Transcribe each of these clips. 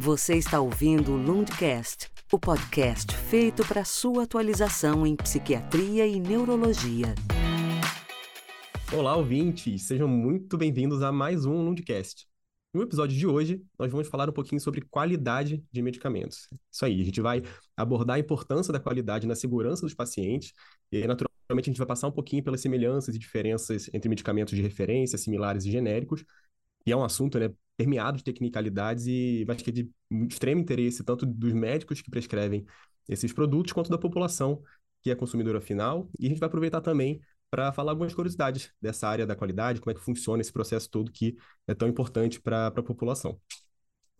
Você está ouvindo o Lundcast, o podcast feito para sua atualização em psiquiatria e neurologia. Olá, ouvintes! Sejam muito bem-vindos a mais um Lundcast. No episódio de hoje, nós vamos falar um pouquinho sobre qualidade de medicamentos. Isso aí, a gente vai abordar a importância da qualidade na segurança dos pacientes e, naturalmente, a gente vai passar um pouquinho pelas semelhanças e diferenças entre medicamentos de referência, similares e genéricos, e é um assunto né, permeado de tecnicalidades e acho que é de extremo interesse tanto dos médicos que prescrevem esses produtos, quanto da população que é consumidora final. E a gente vai aproveitar também para falar algumas curiosidades dessa área da qualidade, como é que funciona esse processo todo que é tão importante para a população.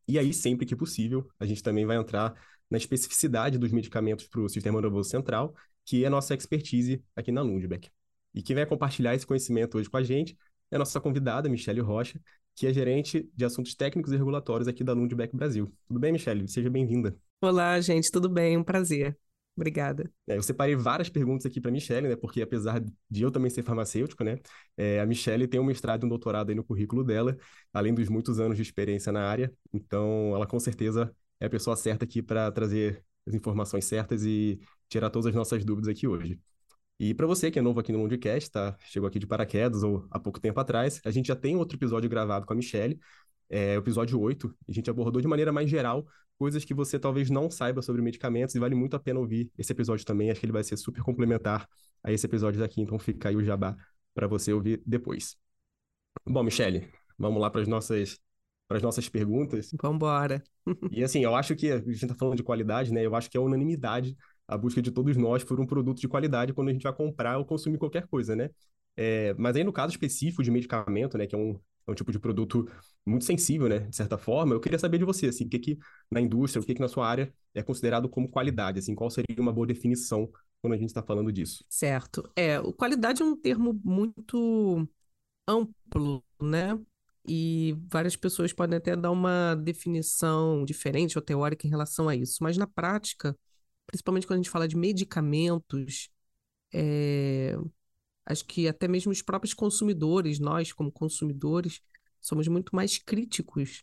E aí, sempre que possível, a gente também vai entrar na especificidade dos medicamentos para o sistema nervoso central, que é a nossa expertise aqui na Lundbeck. E quem vai compartilhar esse conhecimento hoje com a gente é a nossa convidada, Michele Rocha, que é gerente de assuntos técnicos e regulatórios aqui da Lundbeck Brasil. Tudo bem, Michele? Seja bem-vinda. Olá, gente, tudo bem? Um prazer. Obrigada. É, eu separei várias perguntas aqui para a Michelle, né? Porque apesar de eu também ser farmacêutico, né? É, a Michelle tem um mestrado e um doutorado aí no currículo dela, além dos muitos anos de experiência na área. Então, ela com certeza é a pessoa certa aqui para trazer as informações certas e tirar todas as nossas dúvidas aqui hoje. E para você que é novo aqui no Mundcast, tá? Chegou aqui de paraquedas ou há pouco tempo atrás, a gente já tem outro episódio gravado com a Michelle, é o episódio 8. A gente abordou de maneira mais geral coisas que você talvez não saiba sobre medicamentos e vale muito a pena ouvir esse episódio também. Acho que ele vai ser super complementar a esse episódio daqui, então fica aí o jabá para você ouvir depois. Bom, Michele, vamos lá para as nossas para as nossas perguntas. Vamos embora. e assim, eu acho que a gente está falando de qualidade, né? Eu acho que é unanimidade a busca de todos nós por um produto de qualidade quando a gente vai comprar ou consumir qualquer coisa, né? É, mas aí no caso específico de medicamento, né, que é um, é um tipo de produto muito sensível, né, de certa forma. Eu queria saber de você, assim, o que que na indústria, o que que na sua área é considerado como qualidade, assim, qual seria uma boa definição quando a gente está falando disso? Certo. É, qualidade é um termo muito amplo, né? E várias pessoas podem até dar uma definição diferente ou teórica em relação a isso. Mas na prática, principalmente quando a gente fala de medicamentos, é, acho que até mesmo os próprios consumidores, nós como consumidores, somos muito mais críticos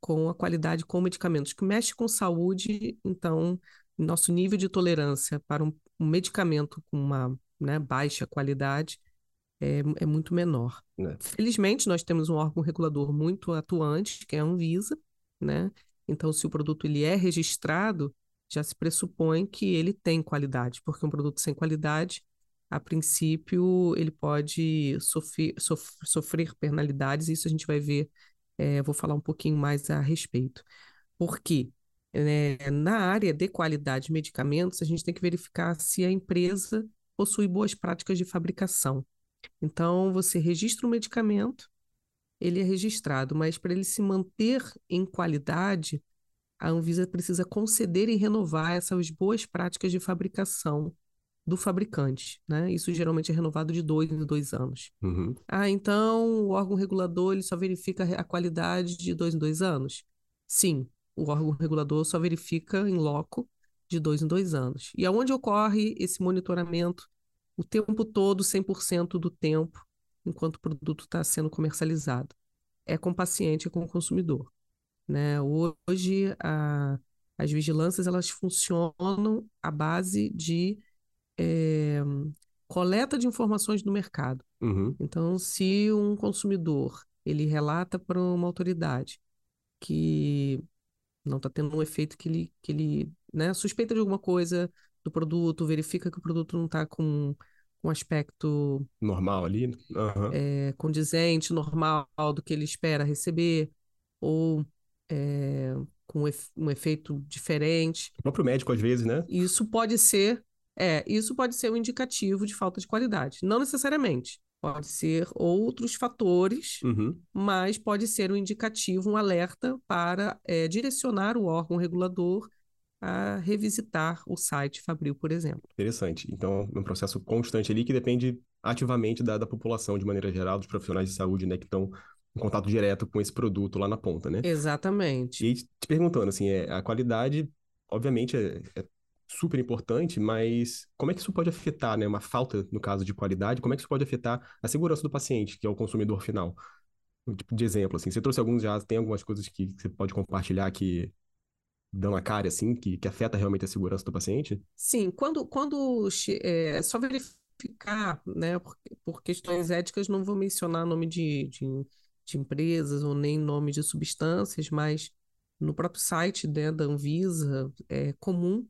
com a qualidade com medicamentos, que mexe com saúde, então nosso nível de tolerância para um, um medicamento com uma né, baixa qualidade é, é muito menor. É. Felizmente, nós temos um órgão regulador muito atuante, que é a Anvisa, né? Então, se o produto ele é registrado, já se pressupõe que ele tem qualidade, porque um produto sem qualidade a princípio, ele pode sofrer, sof sofrer penalidades, isso a gente vai ver, é, vou falar um pouquinho mais a respeito. Por quê? É, na área de qualidade de medicamentos, a gente tem que verificar se a empresa possui boas práticas de fabricação. Então, você registra o medicamento, ele é registrado, mas para ele se manter em qualidade, a Anvisa precisa conceder e renovar essas boas práticas de fabricação do fabricante, né? Isso geralmente é renovado de dois em dois anos. Uhum. Ah, então o órgão regulador ele só verifica a qualidade de dois em dois anos? Sim, o órgão regulador só verifica em loco de dois em dois anos. E aonde ocorre esse monitoramento o tempo todo, 100% do tempo, enquanto o produto está sendo comercializado? É com o paciente, é com o consumidor. Né? Hoje, a, as vigilâncias elas funcionam à base de é, coleta de informações do mercado. Uhum. Então, se um consumidor ele relata para uma autoridade que não está tendo um efeito que ele, que ele né, suspeita de alguma coisa do produto, verifica que o produto não está com um aspecto normal ali, uhum. é, condizente, normal do que ele espera receber, ou é, com um efeito diferente. O próprio médico, às vezes, né? Isso pode ser é, isso pode ser um indicativo de falta de qualidade. Não necessariamente. Pode ser outros fatores, uhum. mas pode ser um indicativo, um alerta para é, direcionar o órgão regulador a revisitar o site Fabril, por exemplo. Interessante. Então, é um processo constante ali que depende ativamente da, da população, de maneira geral, dos profissionais de saúde, né, que estão em contato direto com esse produto lá na ponta, né? Exatamente. E te perguntando, assim, é, a qualidade, obviamente, é, é super importante, mas como é que isso pode afetar, né, uma falta, no caso de qualidade, como é que isso pode afetar a segurança do paciente, que é o consumidor final? Um tipo de exemplo, assim, você trouxe alguns já, tem algumas coisas que você pode compartilhar que dão a cara, assim, que, que afeta realmente a segurança do paciente? Sim, quando, quando é só verificar, né, por, por questões éticas, não vou mencionar nome de, de, de empresas ou nem nome de substâncias, mas no próprio site né, da Anvisa é comum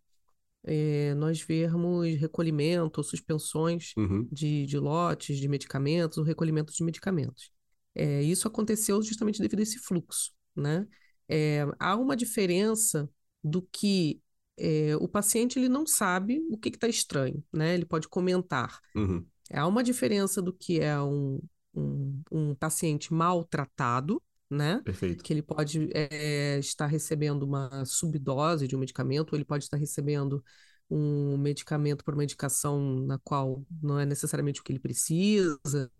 é, nós vermos recolhimento ou suspensões Uhum, de, de lotes de medicamentos ou recolhimento de medicamentos. É, isso aconteceu justamente devido a esse fluxo, né? É, há uma diferença do que é, o paciente ele não sabe o que está estranho, né? Ele pode comentar. uhum, Há uma diferença do que é um, um, um paciente maltratado, né? perfeito. Que ele pode é, estar recebendo uma subdose de um medicamento, ou ele pode estar recebendo um medicamento por uma indicação na qual não é necessariamente o que ele precisa.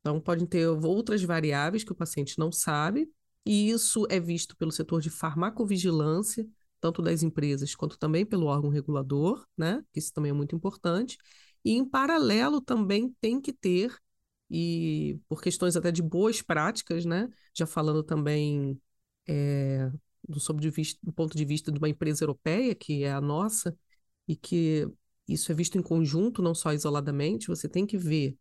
Então, podem ter outras variáveis que o paciente não sabe, e isso é visto pelo setor de farmacovigilância, tanto das empresas quanto também pelo órgão regulador, né? Isso também é muito importante. E, em paralelo, também tem que ter, e por questões até de boas práticas, né? Já falando também é, do, sob de vista, do ponto de vista de uma empresa europeia, que é a nossa, e que isso é visto em conjunto, não só isoladamente, você tem que ver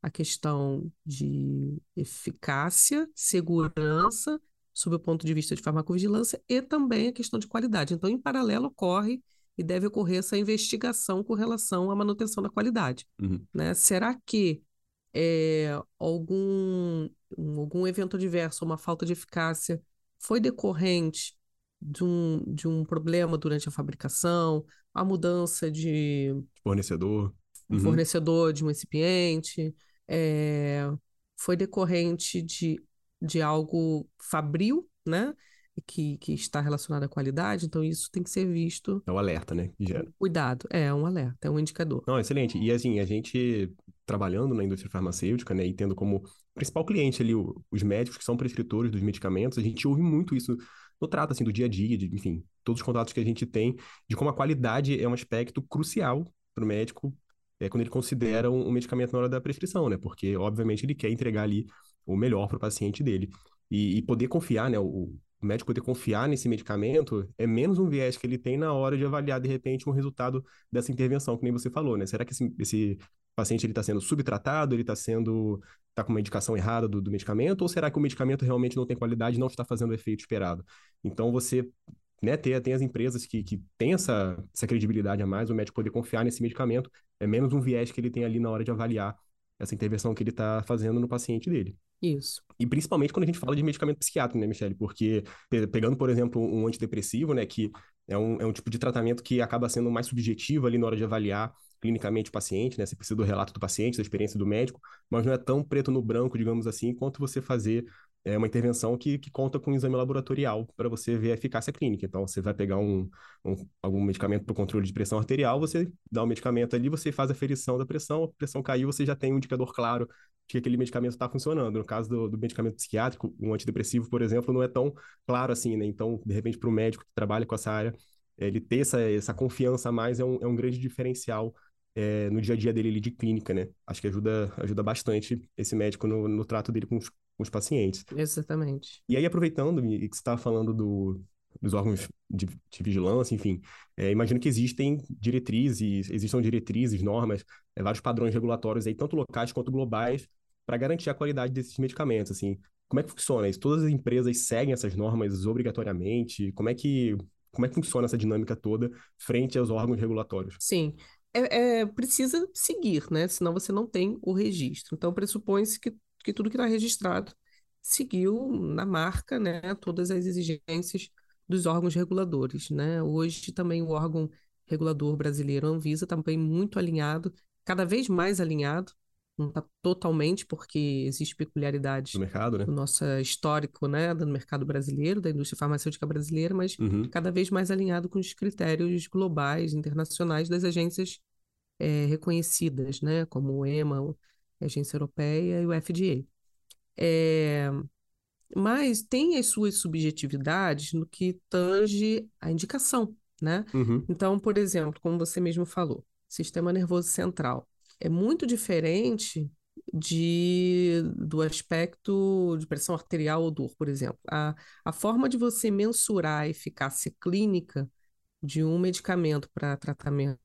a questão de eficácia, segurança, sob o ponto de vista de farmacovigilância, e também a questão de qualidade. Então, em paralelo, ocorre e deve ocorrer essa investigação com relação à manutenção da qualidade. Uhum. Né? Será que é, algum, um- algum evento adverso, uma falta de eficácia, foi decorrente de um, de um problema durante a fabricação, a mudança de Fornecedor. um Uhum, fornecedor de um recipiente, é, foi decorrente de, de algo fabril, né? Que, que está relacionado à qualidade, então isso tem que ser visto É o alerta, né? cuidado. É um alerta, é um indicador. Não, excelente. E assim, a gente trabalhando na indústria farmacêutica, né, e tendo como principal cliente ali o- os médicos que são prescritores dos medicamentos, a gente ouve muito isso no trato, assim, do dia a dia, de, enfim, todos os contatos que a gente tem, de como a qualidade é um aspecto crucial para o médico, é, quando ele considera um, um medicamento na hora da prescrição, né, porque, obviamente, ele quer entregar ali o melhor para o paciente dele. E, e poder confiar, né, o, o médico poder confiar nesse medicamento é menos um viés que ele tem na hora de avaliar, de repente, um resultado dessa intervenção, que nem você falou, né? Será que esse, esse paciente está sendo subtratado, ele está sendo está com uma indicação errada do, do medicamento, ou será que o medicamento realmente não tem qualidade e não está fazendo o efeito esperado? Então você né, ter, tem as empresas que, que têm essa, essa credibilidade a mais, o médico poder confiar nesse medicamento, é menos um viés que ele tem ali na hora de avaliar essa intervenção que ele está fazendo no paciente dele. Isso. E principalmente quando a gente fala de medicamento psiquiátrico, né, Michele? Porque, pe- pegando, por exemplo, um antidepressivo, né, que é um, é um tipo de tratamento que acaba sendo mais subjetivo ali na hora de avaliar clinicamente o paciente, né? Você precisa do relato do paciente, da experiência do médico, mas não é tão preto no branco, digamos assim, quanto você fazer é, uma intervenção que, que conta com um exame laboratorial para você ver a eficácia clínica. Então, você vai pegar um, um- algum medicamento para o controle de pressão arterial, você dá o medicamento ali, você faz a ferição da pressão, a pressão caiu, você já tem um indicador claro que aquele medicamento está funcionando. No caso do, do medicamento psiquiátrico, um antidepressivo, por exemplo, não é tão claro assim, né? Então, de repente, para o médico que trabalha com essa área, ele ter essa, essa confiança a mais é um, é um grande diferencial é, no dia a dia dele ali de clínica, né? Acho que ajuda, ajuda bastante esse médico no, no trato dele com os, com os pacientes. Exatamente. E aí, aproveitando que você estava falando do, dos órgãos de, de vigilância, enfim, é, imagino que existem diretrizes, existam diretrizes, normas, é, vários padrões regulatórios aí, tanto locais quanto globais, para garantir a qualidade desses medicamentos, assim. Como é que funciona isso? Todas as empresas seguem essas normas obrigatoriamente? Como é que, como é que funciona essa dinâmica toda frente aos órgãos regulatórios? Sim. É, é- precisa seguir, né? Senão você não tem o registro. Então, pressupõe-se que, que tudo que está registrado seguiu na marca, né? Todas as exigências dos órgãos reguladores, né? Hoje também o órgão regulador brasileiro, a Anvisa, também muito alinhado, cada vez mais alinhado, não está totalmente, porque existe peculiaridades Do mercado, né? do nosso histórico, né, do mercado brasileiro, da indústria farmacêutica brasileira, mas Uhum. cada vez mais alinhado com os critérios globais, internacionais das agências eh, reconhecidas, né, como o EMA, a Agência Europeia e o FDA. Eh, mas tem as suas subjetividades no que tange a indicação, né? Uhum. Então, por exemplo, como você mesmo falou, sistema nervoso central é muito diferente de, do aspecto de pressão arterial ou dor, por exemplo. A, a forma de você mensurar a eficácia clínica de um medicamento para tratamento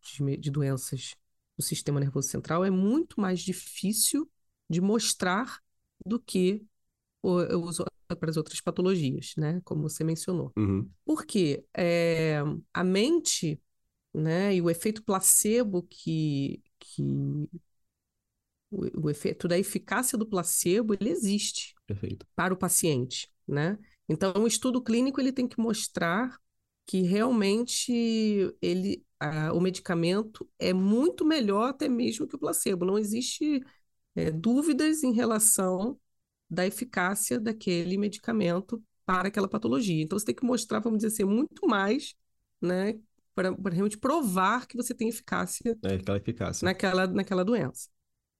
de, de doenças do sistema nervoso central é muito mais difícil de mostrar do que para as outras patologias, né? Como você mencionou. Uhum. Porque é, a mente, né, e o efeito placebo que, que o, o efeito da eficácia do placebo, ele existe Perfeito. para o paciente, né? Então, o estudo clínico ele tem que mostrar que realmente ele, a, o medicamento é muito melhor até mesmo que o placebo. Não existe é, dúvidas em relação da eficácia daquele medicamento para aquela patologia. Então, você tem que mostrar, vamos dizer assim, muito mais, né? Para, realmente provar que você tem eficácia, é, aquela eficácia. naquela, naquela doença.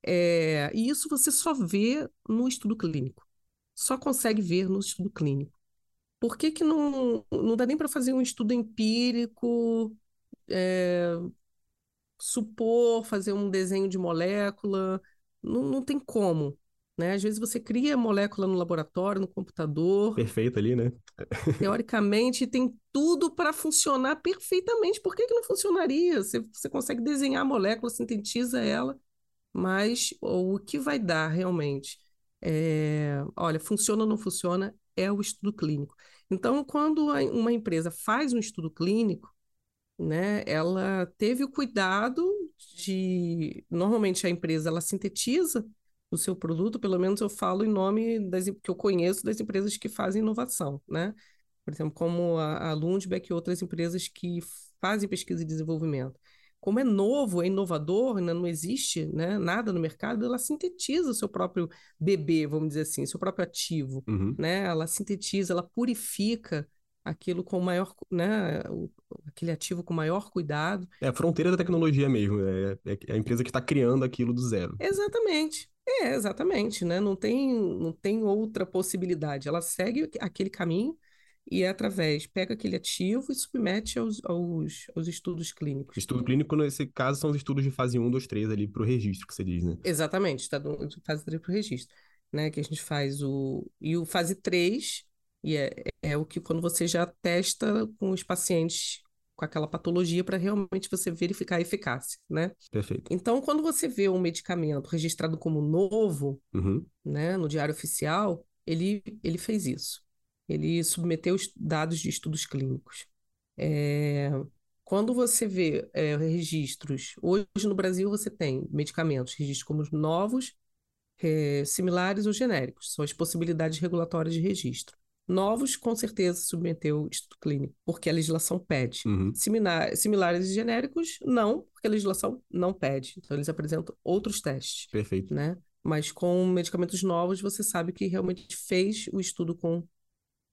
É, e isso você só vê no estudo clínico. Só consegue ver no estudo clínico. Por que, que não, não dá nem para fazer um estudo empírico, é, supor, fazer um desenho de molécula? Não, não tem como. Né? Às vezes você cria molécula no laboratório, no computador. Perfeito ali, né? Teoricamente tem tudo para funcionar perfeitamente. Por que, que não funcionaria? Você, você consegue desenhar a molécula, sintetiza ela mas o que vai dar realmente, é, olha, funciona ou não funciona, é o estudo clínico. Então, quando uma empresa faz um estudo clínico, né, ela teve o cuidado de, normalmente a empresa ela sintetiza o seu produto, pelo menos eu falo em nome das que eu conheço das empresas que fazem inovação, né? Por exemplo, como a, a Lundbeck e outras empresas que fazem pesquisa e desenvolvimento como é novo, é inovador, ainda não existe né, nada no mercado, ela sintetiza o seu próprio bebê, vamos dizer assim, seu próprio ativo. Uhum. Né? Ela sintetiza, ela purifica aquilo com maior, né, aquele ativo com maior cuidado. É a fronteira da tecnologia mesmo, é, é a empresa que está criando aquilo do zero. Exatamente. É, exatamente, né? Não tem, não tem outra possibilidade. Ela segue aquele caminho e é através, pega aquele ativo e submete aos, aos, aos estudos clínicos. Estudo clínico, nesse caso, são os estudos de fase 1, 2, 3 ali para o registro, que você diz, né? Exatamente, está fase 3 para o registro. Né, que a gente faz o. E o fase 3, e é, é o que quando você já testa com os pacientes com aquela patologia para realmente você verificar a eficácia, né? Perfeito. Então, quando você vê um medicamento registrado como novo, uhum. né, no Diário Oficial, ele, ele fez isso. Ele submeteu os dados de estudos clínicos. É, quando você vê é, registros, hoje no Brasil você tem medicamentos registros como novos, é, similares ou genéricos, são as possibilidades regulatórias de registro. Novos, com certeza, submeteu estudo clínico, porque a legislação pede. Uhum. Similar, similares e genéricos, não, porque a legislação não pede. Então, eles apresentam outros testes. Perfeito. Né? Mas com medicamentos novos, você sabe que realmente fez o estudo com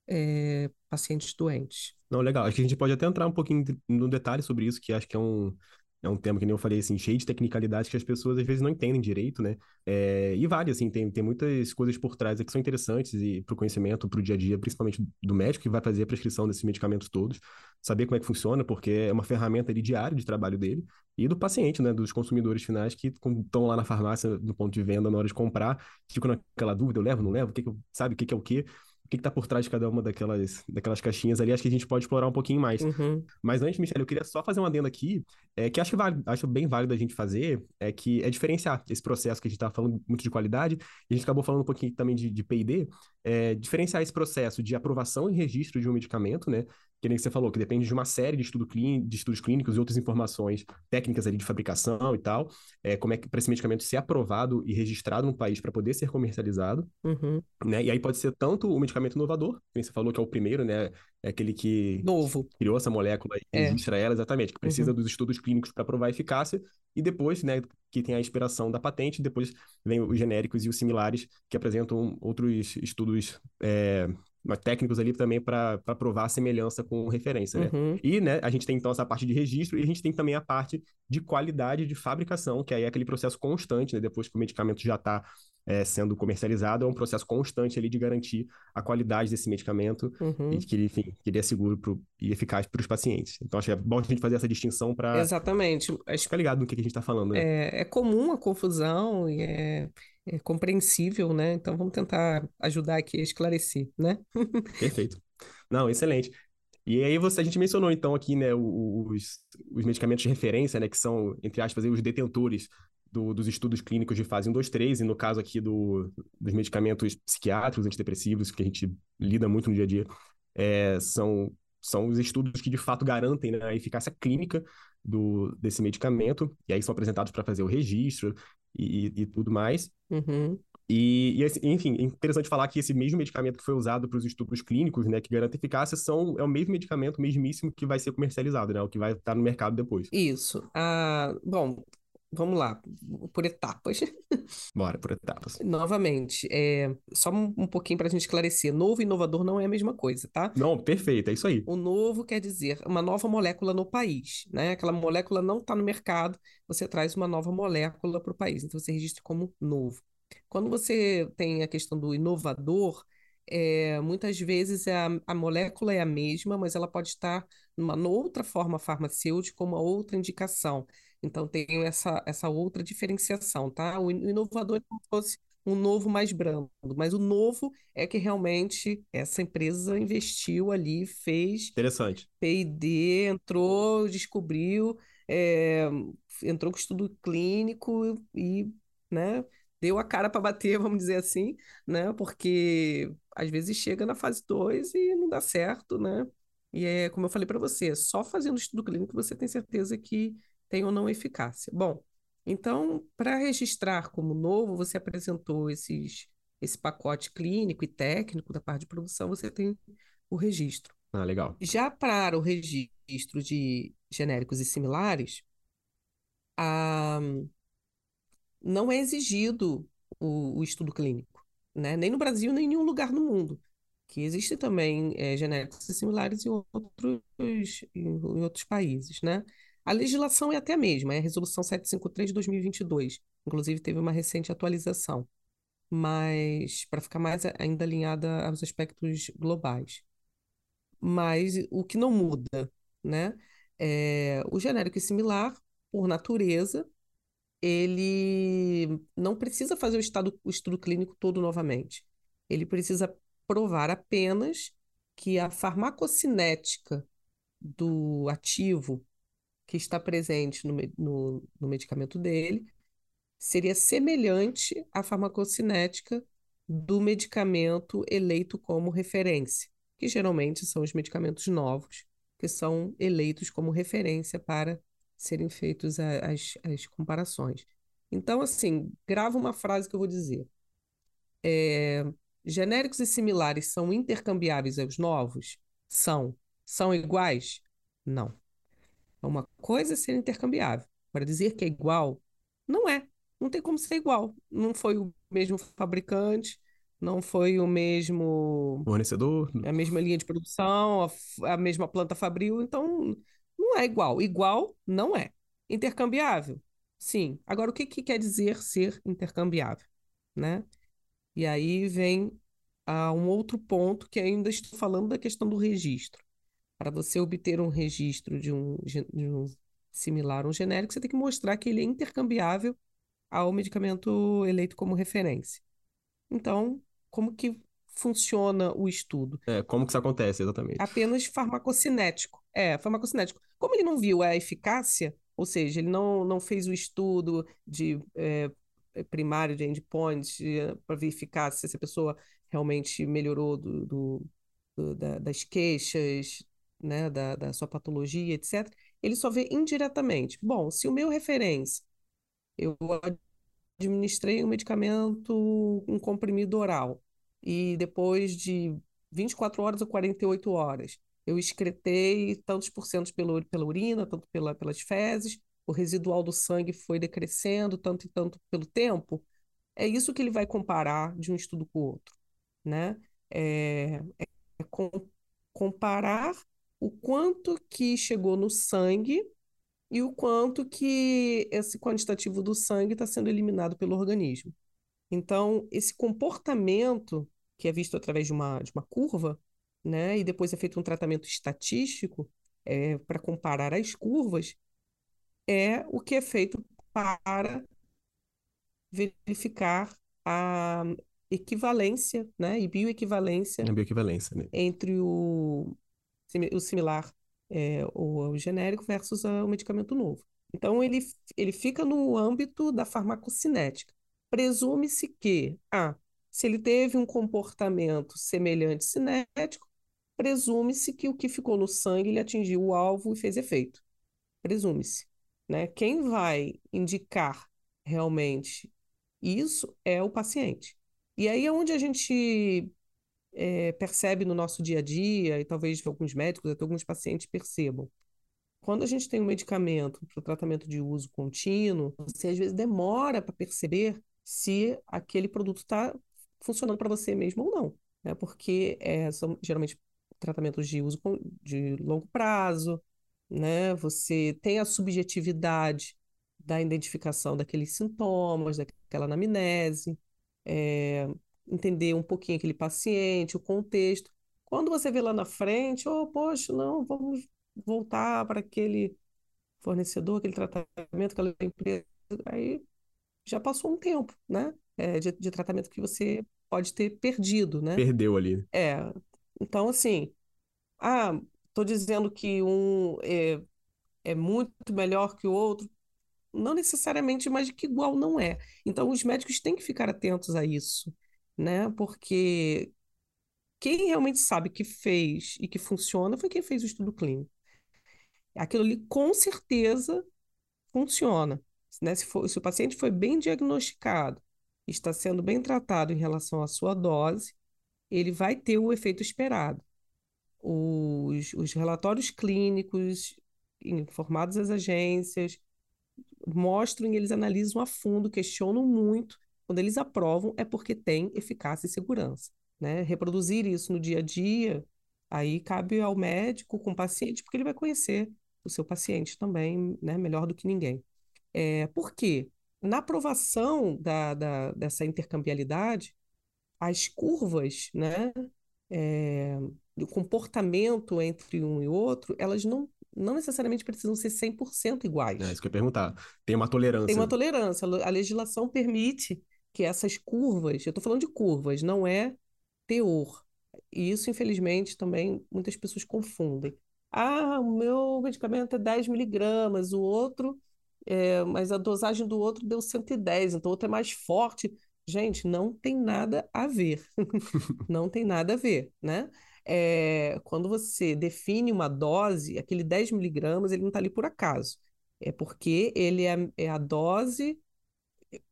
é, pacientes doentes. Não, legal. Acho que a gente pode até entrar um pouquinho no detalhe sobre isso, que acho que é um, é um tema que nem eu falei, assim, cheio de tecnicalidades que as pessoas às vezes não entendem direito, né? É, e vale, assim, tem, tem muitas coisas por trás que são interessantes e para o conhecimento, para o dia a dia, principalmente do médico que vai fazer a prescrição desses medicamentos todos, saber como é que funciona, porque é uma ferramenta ali diária de trabalho dele, e do paciente, né? Dos consumidores finais que estão lá na farmácia, no ponto de venda, na hora de comprar, ficam naquela dúvida, eu levo, não levo, o que, que eu, sabe, o que, que é o que que está por trás de cada uma daquelas, daquelas caixinhas ali, acho que a gente pode explorar um pouquinho mais. Uhum. Mas antes, Michelle, eu queria só fazer um adendo aqui, é, que acho, que vale, acho bem válido a gente fazer, é que é diferenciar esse processo que a gente estava falando muito de qualidade, e a gente acabou falando um pouquinho também de, de P&D, é, diferenciar esse processo de aprovação e registro de um medicamento, né, que nem você falou, que depende de uma série de, estudo de estudos clínicos e outras informações técnicas ali de fabricação e tal, é, como é que para esse medicamento ser aprovado e registrado no país para poder ser comercializado, uhum. né? E aí pode ser tanto o medicamento inovador, que você falou que é o primeiro, né? É aquele que Novo. criou essa molécula e é. registra ela exatamente, que precisa Uhum. dos estudos clínicos para provar a eficácia, e depois, né, que tem a expiração da patente, depois vem os genéricos e os similares, que apresentam outros estudos é, técnicos ali também para provar a semelhança com referência, né? Uhum. E, né, a gente tem então essa parte de registro e a gente tem também a parte de qualidade de fabricação, que aí é aquele processo constante, né? Depois que o medicamento já está é, sendo comercializado, é um processo constante ali de garantir a qualidade desse medicamento Uhum. e que, ele, enfim, que ele é seguro pro, e eficaz para os pacientes. Então, acho que é bom a gente fazer essa distinção para Exatamente. As- ficar ligado no que, que a gente está falando, né? É, é comum a confusão e é, é compreensível, né? Então vamos tentar ajudar aqui a esclarecer, né? Perfeito. Não, excelente. E aí você, a gente mencionou então aqui, né, os, os medicamentos de referência, né, que são, entre aspas, os detentores do- dos estudos clínicos de fase 1, 2, 3, e no caso aqui do, dos medicamentos psiquiátricos, antidepressivos, que a gente lida muito no dia a dia, é, são, são os estudos que de fato garantem, né, a eficácia clínica do, desse medicamento, e aí são apresentados para fazer o registro e, e- e tudo mais. Uhum. E, e, enfim, é interessante falar que esse mesmo medicamento que foi usado para os estudos clínicos, né, que garante eficácia, são, é o mesmo medicamento, mesmíssimo, que vai ser comercializado, né, o que vai estar no mercado depois. Isso. Ah, bom, vamos lá, por etapas. Bora, por etapas. Novamente, é, só um, um pouquinho para a gente esclarecer. Novo e inovador não é a mesma coisa, tá? Não, perfeito, é isso aí. O novo quer dizer uma nova molécula no país, né? Aquela molécula não está no mercado, você traz uma nova molécula para o país, então você registra como novo. Quando você tem a questão do inovador, é, muitas vezes a, a molécula é a mesma, mas ela pode estar numa outra forma farmacêutica, uma outra indicação. Então tem essa, essa outra diferenciação, tá? O inovador é como se fosse um novo mais brando, mas o novo é que realmente essa empresa investiu ali, fez Interessante. P&D, entrou, descobriu, é, entrou com estudo clínico e, né, deu a cara para bater, vamos dizer assim, né, porque às vezes chega na fase 2 e não dá certo, né, e é como eu falei para você, só fazendo estudo clínico você tem certeza que tem ou não eficácia. Bom, então, para registrar como novo, você apresentou esses, esse pacote clínico e técnico da parte de produção, você tem o registro. Ah, legal. Já para o registro de genéricos e similares, a- não é exigido o, o estudo clínico, né? Nem no Brasil, nem em nenhum lugar no mundo. Que existem também eh, genéricos e similares em outros, em, em outros países, né? A legislação é até a mesma, é a Resolução 753 de 2022. Inclusive, teve uma recente atualização, mas para ficar mais ainda alinhada aos aspectos globais mas o que não muda, né? É, o genérico e similar, por natureza, ele não precisa fazer o, estado, o estudo clínico todo novamente. Ele precisa provar apenas que a farmacocinética do ativo que está presente no, no, no medicamento dele seria semelhante à farmacocinética do medicamento eleito como referência, que geralmente são os medicamentos novos, que são eleitos como referência para serem feitos as, as comparações. Então, assim, grava uma frase que eu vou dizer. É, genéricos e similares são intercambiáveis aos novos? São. São iguais? Não. Uma coisa é ser intercambiável. Para dizer que é igual, não é. Não tem como ser igual. Não foi o mesmo fabricante, não foi o mesmo, Fornecedor, a mesma linha de produção, a, a mesma planta fabril, então não é igual. Igual não é. Intercambiável? Sim. Agora, o que que quer dizer ser intercambiável, né? E aí vem a um outro ponto que ainda estou falando da questão do registro. Para você obter um registro de um, de um similar a um genérico, você tem que mostrar que ele é intercambiável ao medicamento eleito como referência. Então, como que funciona o estudo? é, como que isso acontece, exatamente. Apenas farmacocinético. É, farmacocinético. Como ele não viu a eficácia, ou seja, ele não, não fez o estudo de é, é, primário de endpoints para ver eficácia, se a pessoa realmente melhorou do, do- do- da- das queixas, né, da, da sua patologia, etc. Ele só vê indiretamente. Bom, se o meu referência, eu administrei um medicamento, um comprimido oral, e depois de 24 horas ou 48 horas, eu excretei tantos por cento pela, pela urina, tanto pela, pelas fezes, o residual do sangue foi decrescendo tanto e tanto pelo tempo, é isso que ele vai comparar de um estudo com o outro, né? É, é com- comparar o quanto que chegou no sangue e o quanto que esse quantitativo do sangue está sendo eliminado pelo organismo. Então, esse comportamento que é visto através de uma, de uma curva, né, e depois é feito um tratamento estatístico é, para comparar as curvas, é o que é feito para verificar a equivalência, né, e bioequivalência A bioequivalência, né? entre o, o similar, é, o, o genérico versus o medicamento novo. Então, ele, ele fica no âmbito da farmacocinética. Presume-se que, ah, se ele teve um comportamento semelhante cinético, presume-se que o que ficou no sangue ele atingiu o alvo e fez efeito. Presume-se, né? Quem vai indicar realmente isso é o paciente. E aí é onde a gente é, percebe no nosso dia a dia, e talvez alguns médicos, até alguns pacientes percebam. Quando a gente tem um medicamento para o tratamento de uso contínuo, você às vezes demora para perceber se aquele produto está funcionando para você mesmo ou não, né? Porque é, são geralmente tratamentos de uso de longo prazo, né? Você tem a subjetividade da identificação daqueles sintomas, daquela anamnese, é, entender um pouquinho aquele paciente, o contexto. Quando você vê lá na frente, oh, poxa, não, vamos voltar para aquele fornecedor, aquele tratamento, aquela empresa, aí já passou um tempo, né? É, de, de tratamento que você pode ter perdido, né? Perdeu ali. É, então assim, ah, tô dizendo que um é, é muito melhor que o outro, não necessariamente, mas que igual não é. Então os médicos têm que ficar atentos a isso, né? Porque quem realmente sabe que fez e que funciona foi quem fez o estudo clínico. Aquilo ali com certeza funciona, né? Se for, se o paciente foi bem diagnosticado, está sendo bem tratado em relação à sua dose, ele vai ter o efeito esperado. Os, os relatórios clínicos informados às agências mostram e eles analisam a fundo, questionam muito. Quando eles aprovam, é porque tem eficácia e segurança, né? Reproduzir isso no dia a dia, aí cabe ao médico com o paciente, porque ele vai conhecer o seu paciente também, né? Melhor do que ninguém. É, por quê? Na aprovação da, da, dessa intercambiabilidade, as curvas, né? é, do comportamento entre um e outro, elas não, não necessariamente precisam ser 100% iguais. É isso que eu ia perguntar. Tem uma tolerância. Tem uma tolerância. A legislação permite que essas curvas, eu estou falando de curvas, não é teor. E isso, infelizmente, também muitas pessoas confundem. Ah, o meu medicamento é 10 miligramas, o outro, é, mas a dosagem do outro deu 110, então o outro é mais forte. Gente, não tem nada a ver. Não tem nada a ver, né? É, quando você define uma dose, aquele 10 miligramas, ele não está ali por acaso. É porque ele é, é a dose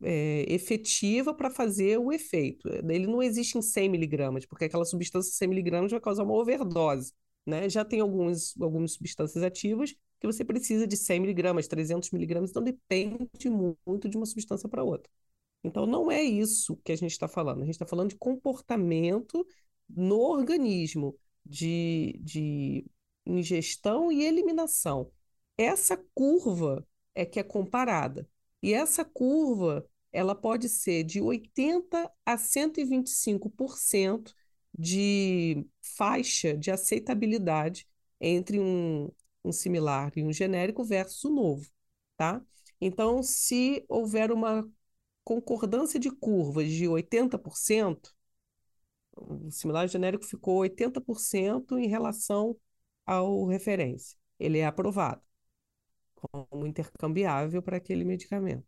é, efetiva para fazer o efeito. Ele não existe em 100 miligramas, porque aquela substância 100 miligramas vai causar uma overdose, né? Já tem alguns, algumas substâncias ativas que você precisa de 100 miligramas, 300 miligramas, então depende muito de uma substância para outra. Então, não é isso que a gente está falando. A gente está falando de comportamento no organismo, de, de ingestão e eliminação. Essa curva é que é comparada. E essa curva, ela pode ser de 80 a 125% de faixa de aceitabilidade entre um, um similar e um genérico versus o novo, tá? Então, se houver uma concordância de curvas de 80%, o similar genérico ficou 80% em relação ao referência. Ele é aprovado como intercambiável para aquele medicamento.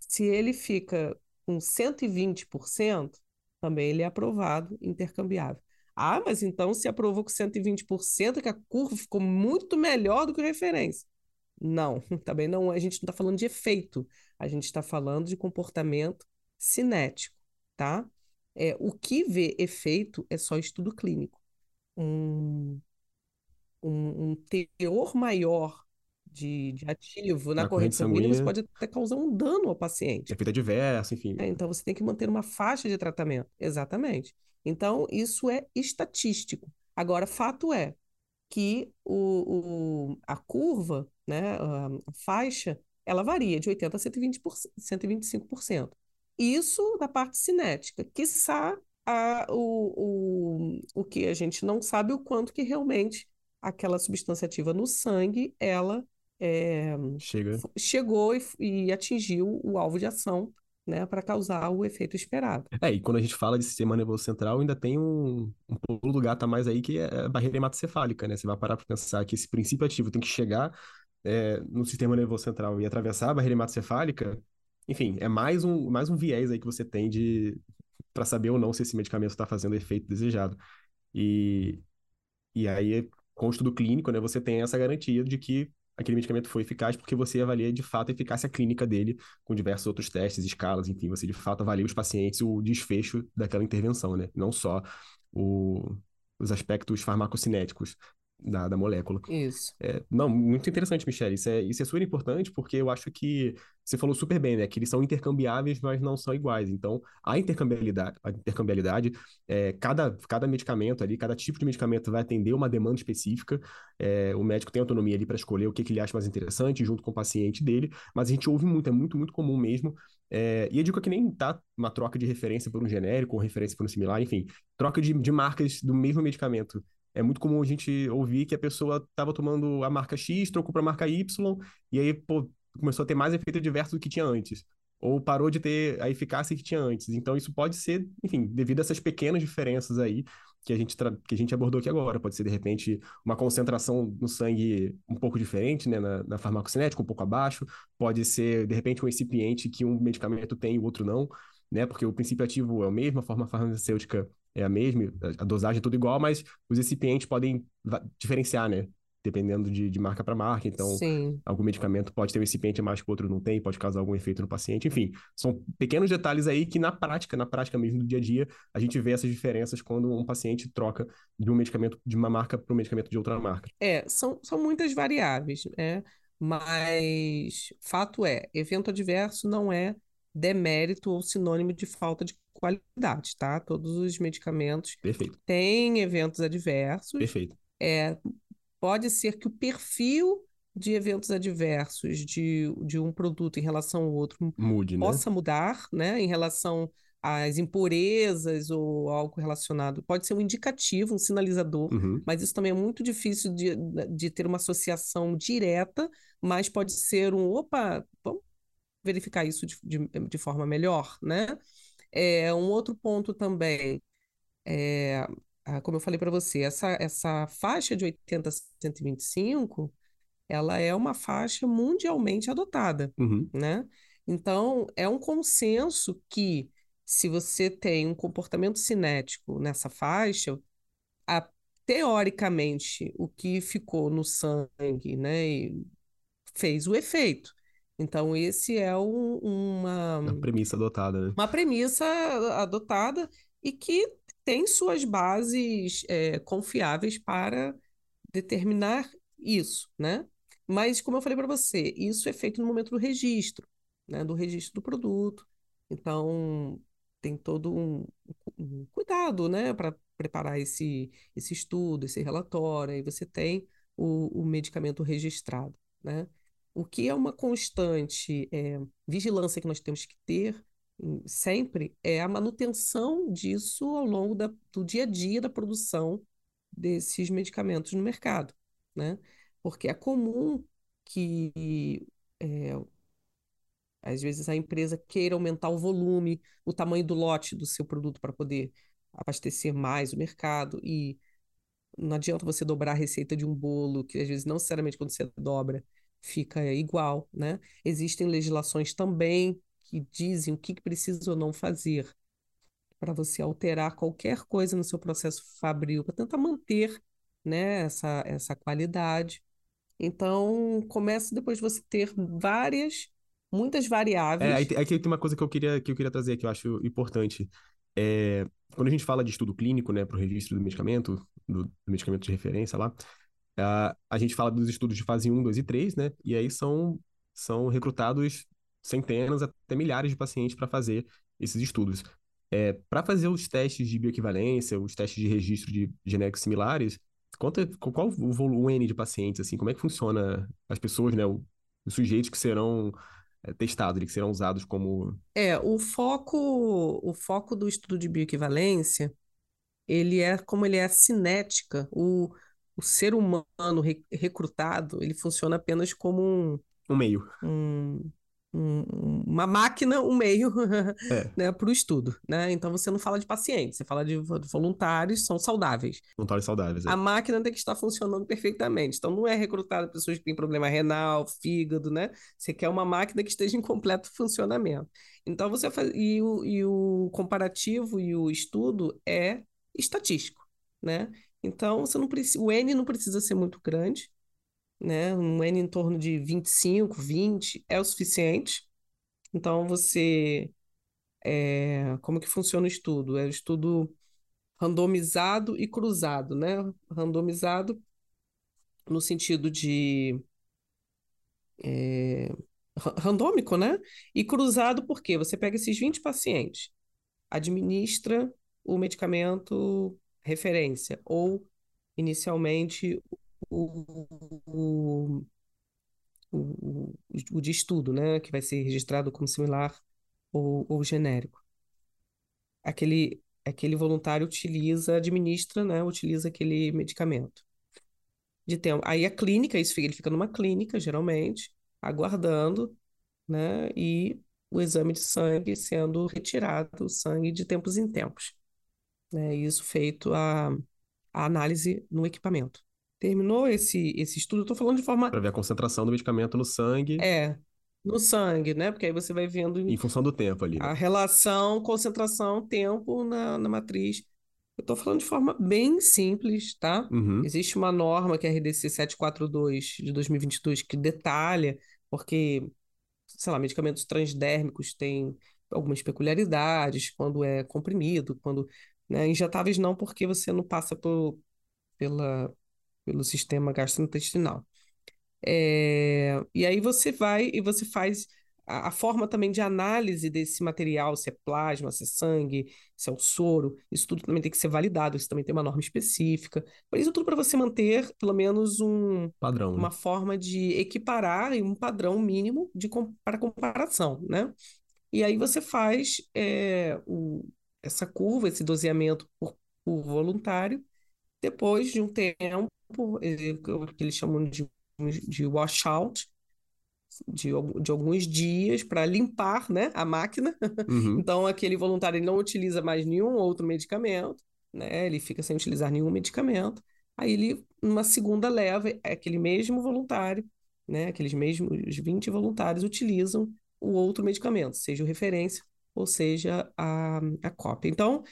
Se ele fica com 120%, também ele é aprovado intercambiável. Ah, mas então se aprovou com 120%, que a curva ficou muito melhor do que a referência. Não, também não. A gente não está falando de efeito, a gente está falando de comportamento cinético, tá? É, o que vê efeito é só estudo clínico. Um, um, um teor maior de, de ativo na, Na corrente corrente sanguínea, você sanguínea. pode até causar um dano ao paciente. Efeito adverso, enfim. É, então você tem que manter uma faixa de tratamento. Exatamente. Então, isso é estatístico. Agora, fato é que o, o, a curva, né, a faixa, ela varia de 80% a 120%, 125%. Isso da parte cinética. Quiçá a, o, o, o que a gente não sabe o quanto que realmente aquela substância ativa no sangue, ela é, Chega. chegou e, e atingiu o alvo de ação né, para causar o efeito esperado. É, e quando a gente fala de sistema nervoso central, ainda tem um, um pulo do gato a mais aí, que é a barreira hematocefálica, né? Você vai parar para pensar que esse princípio ativo tem que chegar é, no sistema nervoso central e atravessar a barreira hematocefálica, enfim, é mais um, mais um viés aí que você tem de para saber ou não se esse medicamento está fazendo o efeito desejado. E, e aí, com o estudo clínico, né, você tem essa garantia de que aquele medicamento foi eficaz porque você avalia de fato a eficácia clínica dele com diversos outros testes, escalas, enfim, você de fato avalia os pacientes o desfecho daquela intervenção, né? Não só o, os aspectos farmacocinéticos da, da molécula. Isso. É, não, muito interessante, Michelle. Isso é, isso é super importante porque eu acho que você falou super bem, né? Que eles são intercambiáveis, mas não são iguais. Então, a intercambiabilidade, a intercambiabilidade é, cada, cada medicamento ali, cada tipo de medicamento vai atender uma demanda específica. É, o médico tem autonomia ali para escolher o que, que ele acha mais interessante junto com o paciente dele, mas a gente ouve muito, é muito, muito comum mesmo. É, e eu digo que nem tá uma troca de referência por um genérico ou referência por um similar, enfim, troca de, de marcas do mesmo medicamento é muito comum a gente ouvir que a pessoa estava tomando a marca X, trocou para a marca Y, e aí, pô, começou a ter mais efeito adverso do que tinha antes. Ou parou de ter a eficácia que tinha antes. Então, isso pode ser, enfim, devido a essas pequenas diferenças aí que a gente, que a gente abordou aqui agora. Pode ser, de repente, uma concentração no sangue um pouco diferente, né, na, na farmacocinética, um pouco abaixo. Pode ser, de repente, um recipiente que um medicamento tem e o outro não, né, porque o princípio ativo é o mesmo, a forma farmacêutica é a mesma, a dosagem é tudo igual, mas os recipientes podem diferenciar, né? Dependendo de, de marca para marca. Então, Sim. algum medicamento pode ter um recipiente mais que o outro não tem, pode causar algum efeito no paciente. Enfim, são pequenos detalhes aí que na prática, na prática mesmo do dia a dia, a gente vê essas diferenças quando um paciente troca de um medicamento de uma marca para um medicamento de outra marca. É, são, são muitas variáveis, né? Mas fato é, evento adverso não é demérito ou sinônimo de falta de qualidade, tá? Todos os medicamentos Perfeito. têm eventos adversos. Perfeito. É, pode ser que o perfil de eventos adversos de, de um produto em relação ao outro Mude, né? possa mudar, né? Em relação às impurezas ou algo relacionado. Pode ser um indicativo, um sinalizador, Uhum. mas isso também é muito difícil de, de ter uma associação direta, mas pode ser um, opa, vamos verificar isso de, de, de forma melhor, né? É, um outro ponto também, é, ah, como eu falei para você, essa, essa faixa de 80 a 125, ela é uma faixa mundialmente adotada, Uhum. né? Então, é um consenso que se você tem um comportamento cinético nessa faixa, a- teoricamente, o que ficou no sangue, né, fez o efeito. Então, esse é um- uma, A premissa adotada, né? uma premissa adotada e que tem suas bases é, confiáveis para determinar isso, né? Mas, como eu falei para você, isso é feito no momento do registro, né? Do registro do produto. Então, tem todo um, um cuidado, né? Para preparar esse, esse estudo, esse relatório. Aí você tem o, o medicamento registrado, né? O que é uma constante é, vigilância que nós temos que ter hum, sempre é a manutenção disso ao longo da- do dia a dia da produção desses medicamentos no mercado, né? Porque é comum que é, às vezes a empresa queira aumentar o volume, o tamanho do lote do seu produto para poder abastecer mais o mercado e não adianta você dobrar a receita de um bolo, que às vezes não necessariamente quando você dobra fica igual, né? Existem legislações também que dizem o que precisa ou não fazer para você alterar qualquer coisa no seu processo fabril, para tentar manter, né, essa, essa qualidade. Então, começa depois de você ter várias, muitas É, aí, variáveis. te- aí tem uma coisa que eu queria, que eu queria trazer que eu acho importante. É, quando a gente fala de estudo clínico, né, para o registro do medicamento, do, do medicamento de referência lá, a, a gente fala dos estudos de fase 1, 2 e 3, né? E aí são, são recrutados centenas até milhares de pacientes para fazer esses estudos. É, para fazer os testes de bioequivalência, os testes de registro de genéricos similares, é- qual o volume de pacientes, assim, como é que funciona as pessoas, né, o- os sujeitos que serão é, testados, que serão usados como. É, o foco, o foco do estudo de bioequivalência, ele é como ele é a cinética, o, o ser humano re, recrutado, ele funciona apenas como um, um meio. Um, um, uma máquina, um meio é. né, para o estudo. Né? Então você não fala de pacientes, você fala de voluntários, são saudáveis. Voluntários saudáveis. É. A máquina tem que estar funcionando perfeitamente. Então não é recrutada pessoas que têm problema renal, fígado, né? Você quer uma máquina que esteja em completo funcionamento. Então você faz. E o, e o comparativo e o estudo é estatístico, né? Então você não precisa. O N não precisa ser muito grande né? Um N em torno de 25, 20 é o suficiente. Então, você. É, como que funciona o estudo? É o estudo randomizado e cruzado, né? Randomizado no sentido de. É, randômico, né? E cruzado porque você pega esses 20 pacientes, administra o medicamento referência, ou inicialmente o, o, o, o de estudo, né, que vai ser registrado como similar ou, ou genérico. Aquele, aquele voluntário utiliza, administra, né, utiliza aquele medicamento. De tempo. Aí a clínica, isso ele fica numa clínica, geralmente, aguardando, né, e o exame de sangue sendo retirado, o sangue de tempos em tempos. Né, isso feito a, a análise no equipamento terminou esse, esse estudo, eu estou falando de forma. Para ver a concentração do medicamento no sangue. É, no sangue, né? Porque aí você vai vendo. Em função do tempo ali. Né? A relação, concentração, tempo na, na matriz. Eu estou falando de forma bem simples, tá? Uhum. Existe uma norma que é a RDC 742 de 2022 que detalha, porque, sei lá, medicamentos transdérmicos têm algumas peculiaridades quando é comprimido, quando. Né, injetáveis não, porque você não passa por, pela, pelo sistema gastrointestinal. É, e aí você vai e você faz a, a, forma também de análise desse material, se é plasma, se é sangue, se é o soro, isso tudo também tem que ser validado, isso também tem uma norma específica. Mas isso tudo para você manter pelo menos um padrão, uma né? forma de equiparar e um padrão mínimo de para comparação, né? E aí você faz é, o, essa curva, esse doseamento por, por voluntário, depois de um tempo eh, que eles chamam de, de washout, de, de alguns dias para limpar né, a máquina. Uhum. Então, aquele voluntário não utiliza mais nenhum outro medicamento, né? ele fica sem utilizar nenhum medicamento. Aí, ele, numa segunda leva, é aquele mesmo voluntário, né, aqueles mesmos 20 voluntários utilizam o outro medicamento, seja o referência ou seja a, a cópia. Então,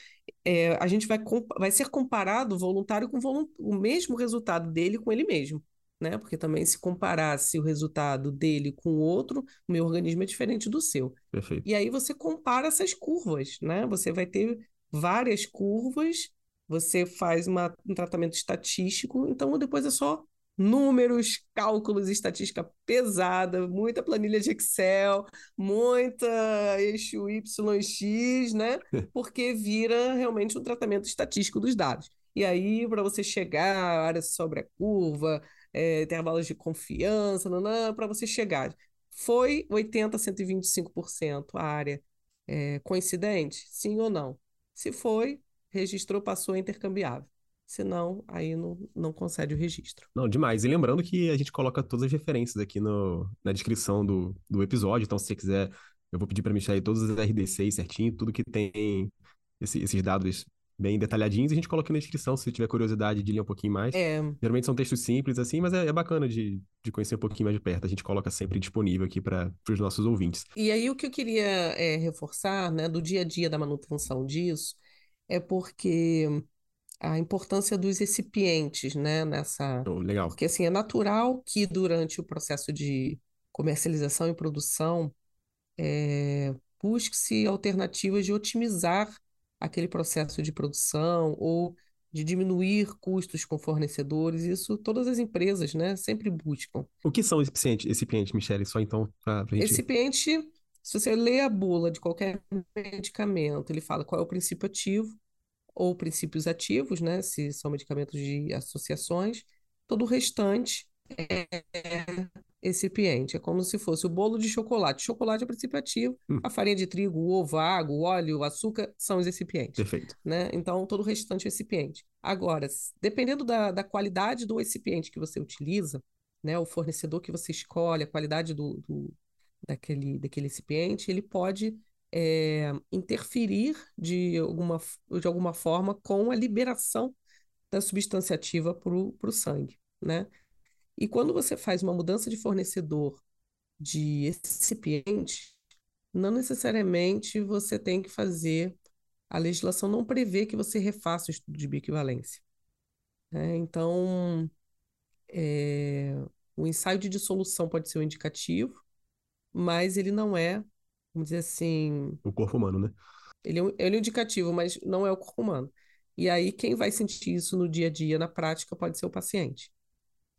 é, a gente vai, vai ser comparado voluntário com o mesmo resultado dele com ele mesmo. Né? Porque também se comparasse o resultado dele com o outro, o meu organismo é diferente do seu. Perfeito. E aí você compara essas curvas, né? Você vai ter várias curvas, você faz uma, um tratamento estatístico, então depois é só números, cálculos, estatística pesada, muita planilha de Excel, muita eixo YX, né? Porque vira realmente um tratamento estatístico dos dados. E aí, para você chegar à área sobre a curva, é, intervalos de confiança, para você chegar. Foi 80% a 125% a área é, coincidente? Sim ou não? Se foi, registrou, passou, é intercambiável senão aí não, não concede o registro. Não, demais. E lembrando que a gente coloca todas as referências aqui no, na descrição do, do episódio, então se você quiser, eu vou pedir para mexer aí todos os RDCs certinho, tudo que tem esse, esses dados bem detalhadinhos, a gente coloca na descrição se tiver curiosidade de ler um pouquinho mais. É. Geralmente são textos simples assim, mas é, é bacana de, de conhecer um pouquinho mais de perto. A gente coloca sempre disponível aqui para os nossos ouvintes. E aí o que eu queria é, reforçar, né, do dia a dia da manutenção disso, é porque a importância dos recipientes, né, nessa... Oh, legal. Porque, assim, é natural que durante o processo de comercialização e produção é, busque-se alternativas de otimizar aquele processo de produção ou de diminuir custos com fornecedores, isso todas as empresas, né, sempre buscam. O que são recipientes, recipientes Michele? Só então para gente... Recipiente, se você lê a bula de qualquer medicamento, ele fala qual é o princípio ativo, ou princípios ativos, né, se são medicamentos de associações, todo o restante é excipiente. É como se fosse o bolo de chocolate. Chocolate é o princípio ativo, hum. a farinha de trigo, o ovo, a água, o óleo, o açúcar são os excipientes. Perfeito. Né? Então, todo o restante é excipiente. Agora, dependendo da, da qualidade do excipiente que você utiliza, né, o fornecedor que você escolhe, a qualidade do, do daquele, daquele recipiente, ele pode é, interferir de alguma, de alguma forma com a liberação da substância ativa para o sangue, né? E quando você faz uma mudança de fornecedor de recipiente, não necessariamente você tem que fazer, a legislação não prevê que você refaça o estudo de bioequivalência. Né? Então, é, o ensaio de dissolução pode ser um indicativo, mas ele não é, vamos dizer assim. O corpo humano, né? Ele é, um, ele é um indicativo, mas não é o corpo humano. E aí, quem vai sentir isso no dia a dia, na prática, pode ser o paciente.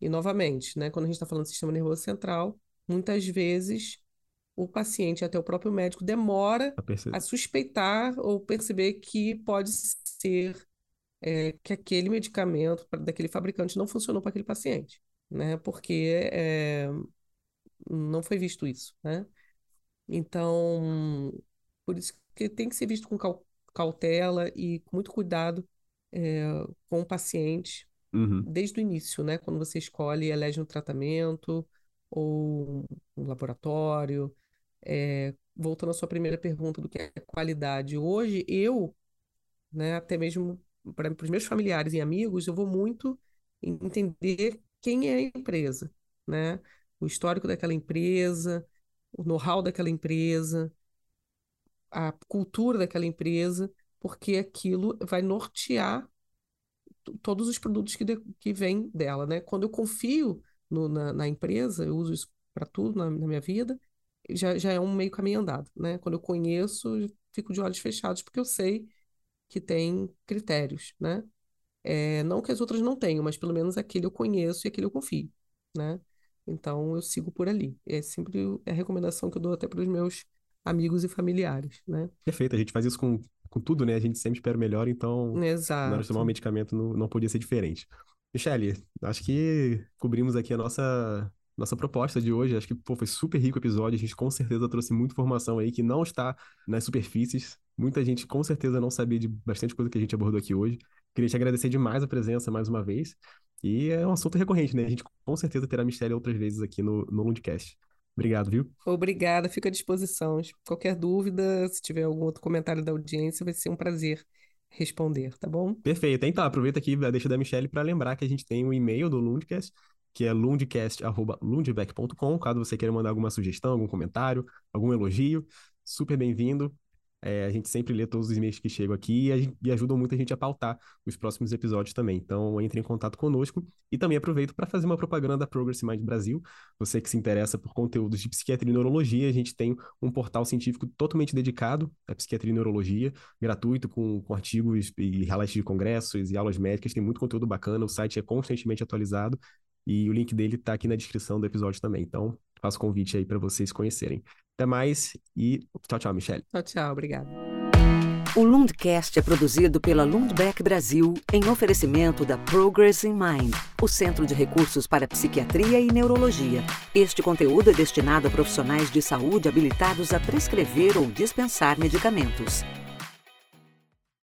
E, novamente, né, quando a gente está falando do sistema nervoso central, muitas vezes o paciente, até o próprio médico, demora a, a suspeitar ou perceber que pode ser é, que aquele medicamento daquele fabricante não funcionou para aquele paciente, né? Porque é, não foi visto isso, né? Então, por isso que tem que ser visto com cautela e com muito cuidado é, com o paciente, uhum. desde o início, né? Quando você escolhe e elege um tratamento ou um laboratório. É, voltando à sua primeira pergunta do que é qualidade. Hoje, eu, né, até mesmo para os meus familiares e amigos, eu vou muito entender quem é a empresa, né? o histórico daquela empresa, o know-how daquela empresa, a cultura daquela empresa, porque aquilo vai nortear todos os produtos que, de, que vêm dela, né? Quando eu confio no, na, na, empresa, eu uso isso para tudo na, na, minha vida, já, já é um meio caminho andado, né? Quando eu conheço, eu fico de olhos fechados, porque eu sei que tem critérios, né? É, não que as outras não tenham, mas pelo menos aquele eu conheço e aquele eu confio, né? Então eu sigo por ali. É sempre a recomendação que eu dou até para os meus amigos e familiares, né? Perfeito, a gente faz isso com, com tudo, né? A gente sempre espera o melhor, então Exato. na hora de tomar um medicamento não, não podia ser diferente. Michele, acho que cobrimos aqui a nossa nossa proposta de hoje. Acho que pô, foi super rico o episódio. A gente com certeza trouxe muita informação aí que não está nas superfícies. Muita gente com certeza não sabia de bastante coisa que a gente abordou aqui hoje. Queria te agradecer demais a presença mais uma vez. E é um assunto recorrente, né? A gente com certeza terá mistério outras vezes aqui no, no Lundcast. Obrigado, viu? Obrigada, fico à disposição. Qualquer dúvida, se tiver algum outro comentário da audiência, vai ser um prazer responder, tá bom? Perfeito. Então, aproveita aqui a deixa da Michelle para lembrar que a gente tem o um e-mail do Lundcast, que é lundcast.lundbeck.com, caso você queira mandar alguma sugestão, algum comentário, algum elogio, super bem-vindo. É, a gente sempre lê todos os e-mails que chegam aqui e, e, ajudam muito a gente a pautar os próximos episódios também. Então, entre em contato conosco e também aproveito para fazer uma propaganda da Progress Mind Brasil. Você que se interessa por conteúdos de psiquiatria e neurologia, a gente tem um portal científico totalmente dedicado à psiquiatria e neurologia, gratuito, com, com artigos e highlights de congressos e aulas médicas. Tem muito conteúdo bacana, o site é constantemente atualizado e o link dele está aqui na descrição do episódio também. Então, faço convite aí para vocês conhecerem. Até mais e tchau, tchau, Michelle. Tchau, tchau. Obrigada. O Lundcast é produzido pela Lundbeck Brasil em oferecimento da Progress in Mind, o Centro de Recursos para Psiquiatria e Neurologia. Este conteúdo é destinado a profissionais de saúde habilitados a prescrever ou dispensar medicamentos.